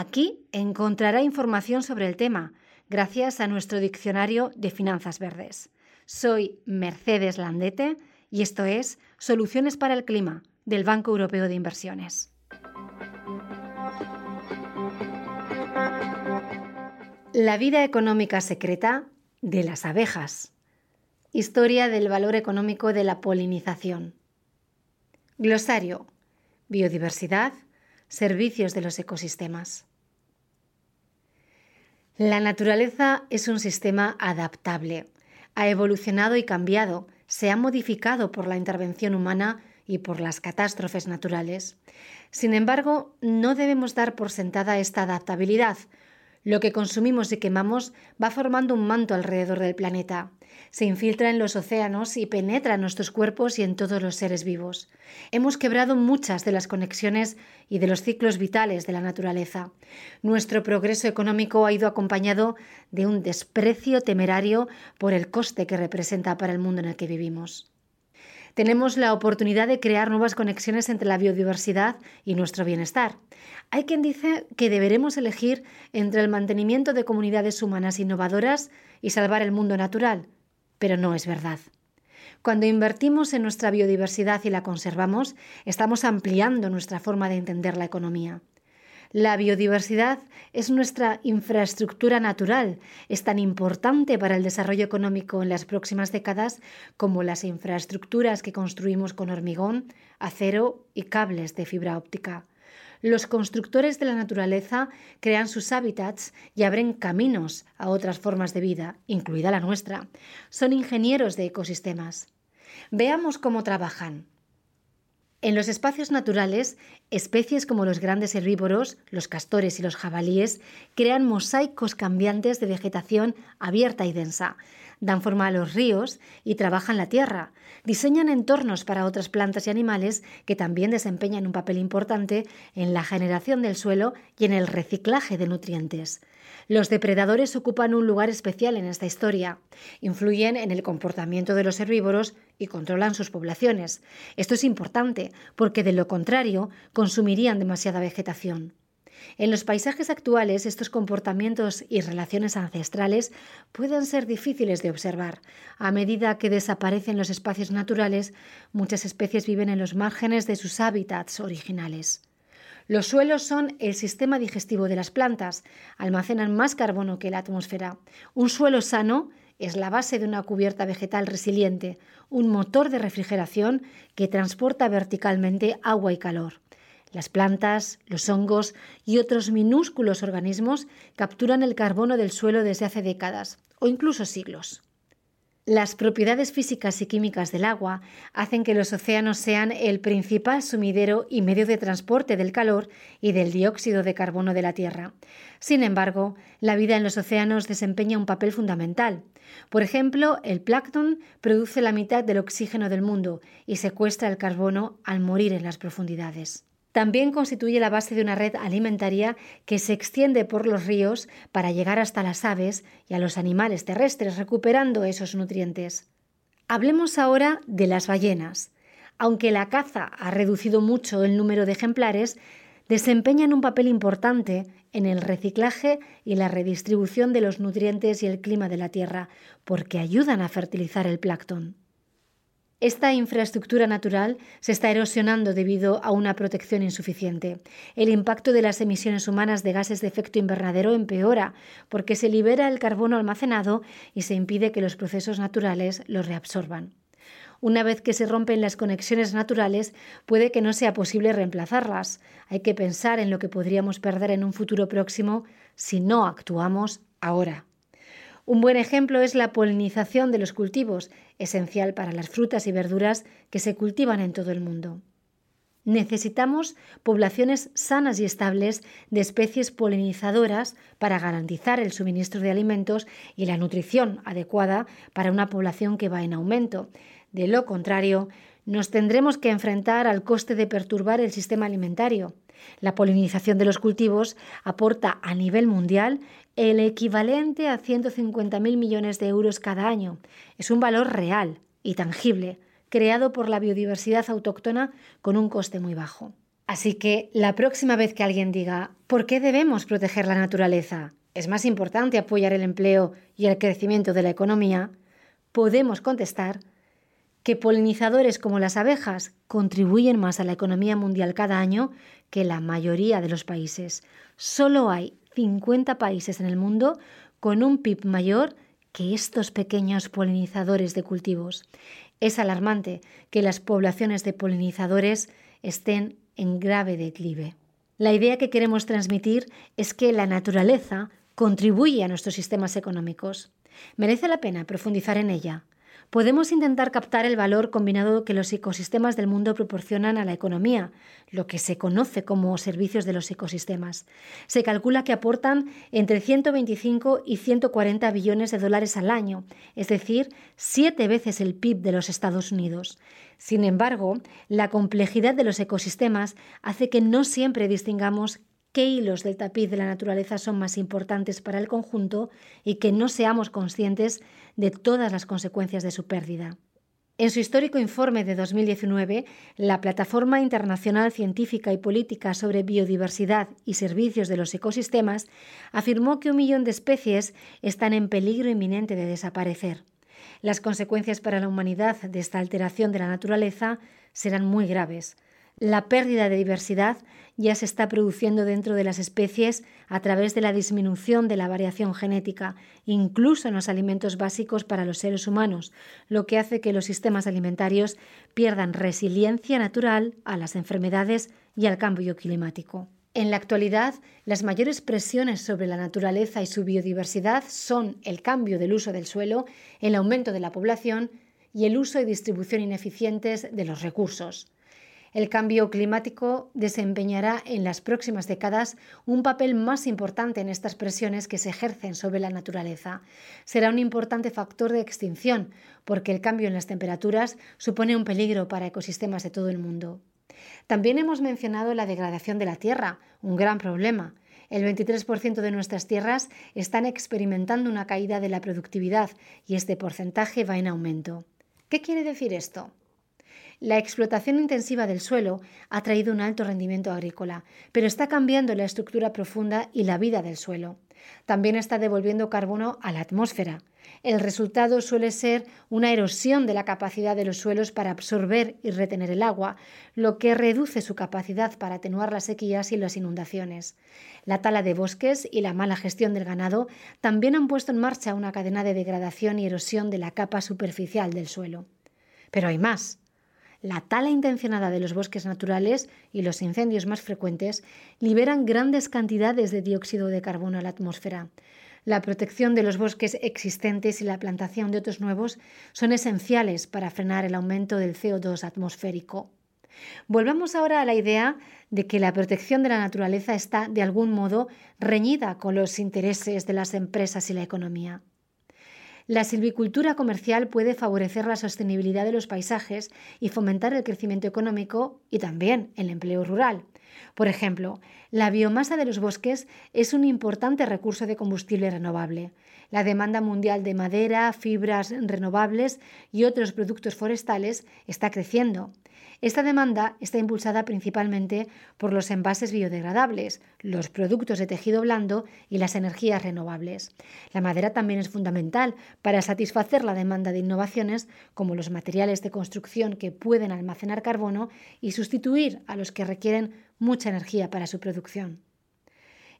Aquí encontrará información sobre el tema, gracias a nuestro diccionario de finanzas verdes. Soy Mercedes Landete y esto es Soluciones para el Clima del Banco Europeo de Inversiones. La vida económica secreta de las abejas. Historia del valor económico de la polinización. Glosario. Biodiversidad, Servicios de los ecosistemas. La naturaleza es un sistema adaptable. Ha evolucionado y cambiado, se ha modificado por la intervención humana y por las catástrofes naturales. Sin embargo, no debemos dar por sentada esta adaptabilidad, lo que consumimos y quemamos va formando un manto alrededor del planeta. Se infiltra en los océanos y penetra en nuestros cuerpos y en todos los seres vivos. Hemos quebrado muchas de las conexiones y de los ciclos vitales de la naturaleza. Nuestro progreso económico ha ido acompañado de un desprecio temerario por el coste que representa para el mundo en el que vivimos tenemos la oportunidad de crear nuevas conexiones entre la biodiversidad y nuestro bienestar. Hay quien dice que deberemos elegir entre el mantenimiento de comunidades humanas innovadoras y salvar el mundo natural, pero no es verdad. Cuando invertimos en nuestra biodiversidad y la conservamos, estamos ampliando nuestra forma de entender la economía. La biodiversidad es nuestra infraestructura natural, es tan importante para el desarrollo económico en las próximas décadas como las infraestructuras que construimos con hormigón, acero y cables de fibra óptica. Los constructores de la naturaleza crean sus hábitats y abren caminos a otras formas de vida, incluida la nuestra. Son ingenieros de ecosistemas. Veamos cómo trabajan. En los espacios naturales, especies como los grandes herbívoros, los castores y los jabalíes crean mosaicos cambiantes de vegetación abierta y densa, dan forma a los ríos y trabajan la tierra, diseñan entornos para otras plantas y animales que también desempeñan un papel importante en la generación del suelo y en el reciclaje de nutrientes. Los depredadores ocupan un lugar especial en esta historia. Influyen en el comportamiento de los herbívoros y controlan sus poblaciones. Esto es importante porque de lo contrario consumirían demasiada vegetación. En los paisajes actuales estos comportamientos y relaciones ancestrales pueden ser difíciles de observar. A medida que desaparecen los espacios naturales, muchas especies viven en los márgenes de sus hábitats originales. Los suelos son el sistema digestivo de las plantas, almacenan más carbono que la atmósfera. Un suelo sano es la base de una cubierta vegetal resiliente, un motor de refrigeración que transporta verticalmente agua y calor. Las plantas, los hongos y otros minúsculos organismos capturan el carbono del suelo desde hace décadas o incluso siglos. Las propiedades físicas y químicas del agua hacen que los océanos sean el principal sumidero y medio de transporte del calor y del dióxido de carbono de la Tierra. Sin embargo, la vida en los océanos desempeña un papel fundamental. Por ejemplo, el plancton produce la mitad del oxígeno del mundo y secuestra el carbono al morir en las profundidades. También constituye la base de una red alimentaria que se extiende por los ríos para llegar hasta las aves y a los animales terrestres, recuperando esos nutrientes. Hablemos ahora de las ballenas. Aunque la caza ha reducido mucho el número de ejemplares, desempeñan un papel importante en el reciclaje y la redistribución de los nutrientes y el clima de la Tierra, porque ayudan a fertilizar el plancton. Esta infraestructura natural se está erosionando debido a una protección insuficiente. El impacto de las emisiones humanas de gases de efecto invernadero empeora porque se libera el carbono almacenado y se impide que los procesos naturales lo reabsorban. Una vez que se rompen las conexiones naturales, puede que no sea posible reemplazarlas. Hay que pensar en lo que podríamos perder en un futuro próximo si no actuamos ahora. Un buen ejemplo es la polinización de los cultivos, esencial para las frutas y verduras que se cultivan en todo el mundo. Necesitamos poblaciones sanas y estables de especies polinizadoras para garantizar el suministro de alimentos y la nutrición adecuada para una población que va en aumento. De lo contrario, nos tendremos que enfrentar al coste de perturbar el sistema alimentario. La polinización de los cultivos aporta a nivel mundial el equivalente a 150.000 millones de euros cada año. Es un valor real y tangible creado por la biodiversidad autóctona con un coste muy bajo. Así que la próxima vez que alguien diga ¿por qué debemos proteger la naturaleza? Es más importante apoyar el empleo y el crecimiento de la economía, podemos contestar que polinizadores como las abejas contribuyen más a la economía mundial cada año que la mayoría de los países. Solo hay 50 países en el mundo con un PIB mayor que estos pequeños polinizadores de cultivos. Es alarmante que las poblaciones de polinizadores estén en grave declive. La idea que queremos transmitir es que la naturaleza contribuye a nuestros sistemas económicos. Merece la pena profundizar en ella podemos intentar captar el valor combinado que los ecosistemas del mundo proporcionan a la economía, lo que se conoce como servicios de los ecosistemas. Se calcula que aportan entre 125 y 140 billones de dólares al año, es decir, siete veces el PIB de los Estados Unidos. Sin embargo, la complejidad de los ecosistemas hace que no siempre distingamos qué hilos del tapiz de la naturaleza son más importantes para el conjunto y que no seamos conscientes de todas las consecuencias de su pérdida. En su histórico informe de 2019, la Plataforma Internacional Científica y Política sobre Biodiversidad y Servicios de los Ecosistemas afirmó que un millón de especies están en peligro inminente de desaparecer. Las consecuencias para la humanidad de esta alteración de la naturaleza serán muy graves. La pérdida de diversidad ya se está produciendo dentro de las especies a través de la disminución de la variación genética, incluso en los alimentos básicos para los seres humanos, lo que hace que los sistemas alimentarios pierdan resiliencia natural a las enfermedades y al cambio climático. En la actualidad, las mayores presiones sobre la naturaleza y su biodiversidad son el cambio del uso del suelo, el aumento de la población y el uso y distribución ineficientes de los recursos. El cambio climático desempeñará en las próximas décadas un papel más importante en estas presiones que se ejercen sobre la naturaleza. Será un importante factor de extinción, porque el cambio en las temperaturas supone un peligro para ecosistemas de todo el mundo. También hemos mencionado la degradación de la tierra, un gran problema. El 23% de nuestras tierras están experimentando una caída de la productividad y este porcentaje va en aumento. ¿Qué quiere decir esto? La explotación intensiva del suelo ha traído un alto rendimiento agrícola, pero está cambiando la estructura profunda y la vida del suelo. También está devolviendo carbono a la atmósfera. El resultado suele ser una erosión de la capacidad de los suelos para absorber y retener el agua, lo que reduce su capacidad para atenuar las sequías y las inundaciones. La tala de bosques y la mala gestión del ganado también han puesto en marcha una cadena de degradación y erosión de la capa superficial del suelo. Pero hay más. La tala intencionada de los bosques naturales y los incendios más frecuentes liberan grandes cantidades de dióxido de carbono a la atmósfera. La protección de los bosques existentes y la plantación de otros nuevos son esenciales para frenar el aumento del CO2 atmosférico. Volvamos ahora a la idea de que la protección de la naturaleza está, de algún modo, reñida con los intereses de las empresas y la economía. La silvicultura comercial puede favorecer la sostenibilidad de los paisajes y fomentar el crecimiento económico y también el empleo rural. Por ejemplo, la biomasa de los bosques es un importante recurso de combustible renovable. La demanda mundial de madera, fibras renovables y otros productos forestales está creciendo. Esta demanda está impulsada principalmente por los envases biodegradables, los productos de tejido blando y las energías renovables. La madera también es fundamental para satisfacer la demanda de innovaciones como los materiales de construcción que pueden almacenar carbono y sustituir a los que requieren mucha energía para su producción.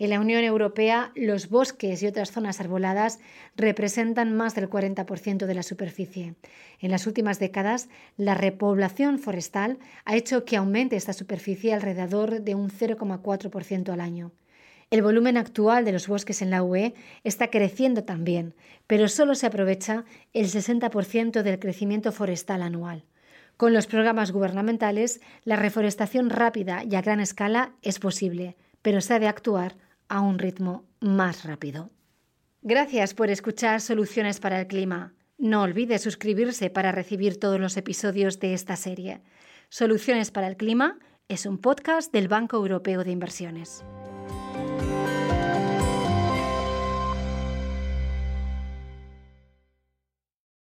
En la Unión Europea, los bosques y otras zonas arboladas representan más del 40% de la superficie. En las últimas décadas, la repoblación forestal ha hecho que aumente esta superficie alrededor de un 0,4% al año. El volumen actual de los bosques en la UE está creciendo también, pero solo se aprovecha el 60% del crecimiento forestal anual. Con los programas gubernamentales, la reforestación rápida y a gran escala es posible, pero se ha de actuar a un ritmo más rápido. Gracias por escuchar Soluciones para el Clima. No olvide suscribirse para recibir todos los episodios de esta serie. Soluciones para el Clima es un podcast del Banco Europeo de Inversiones.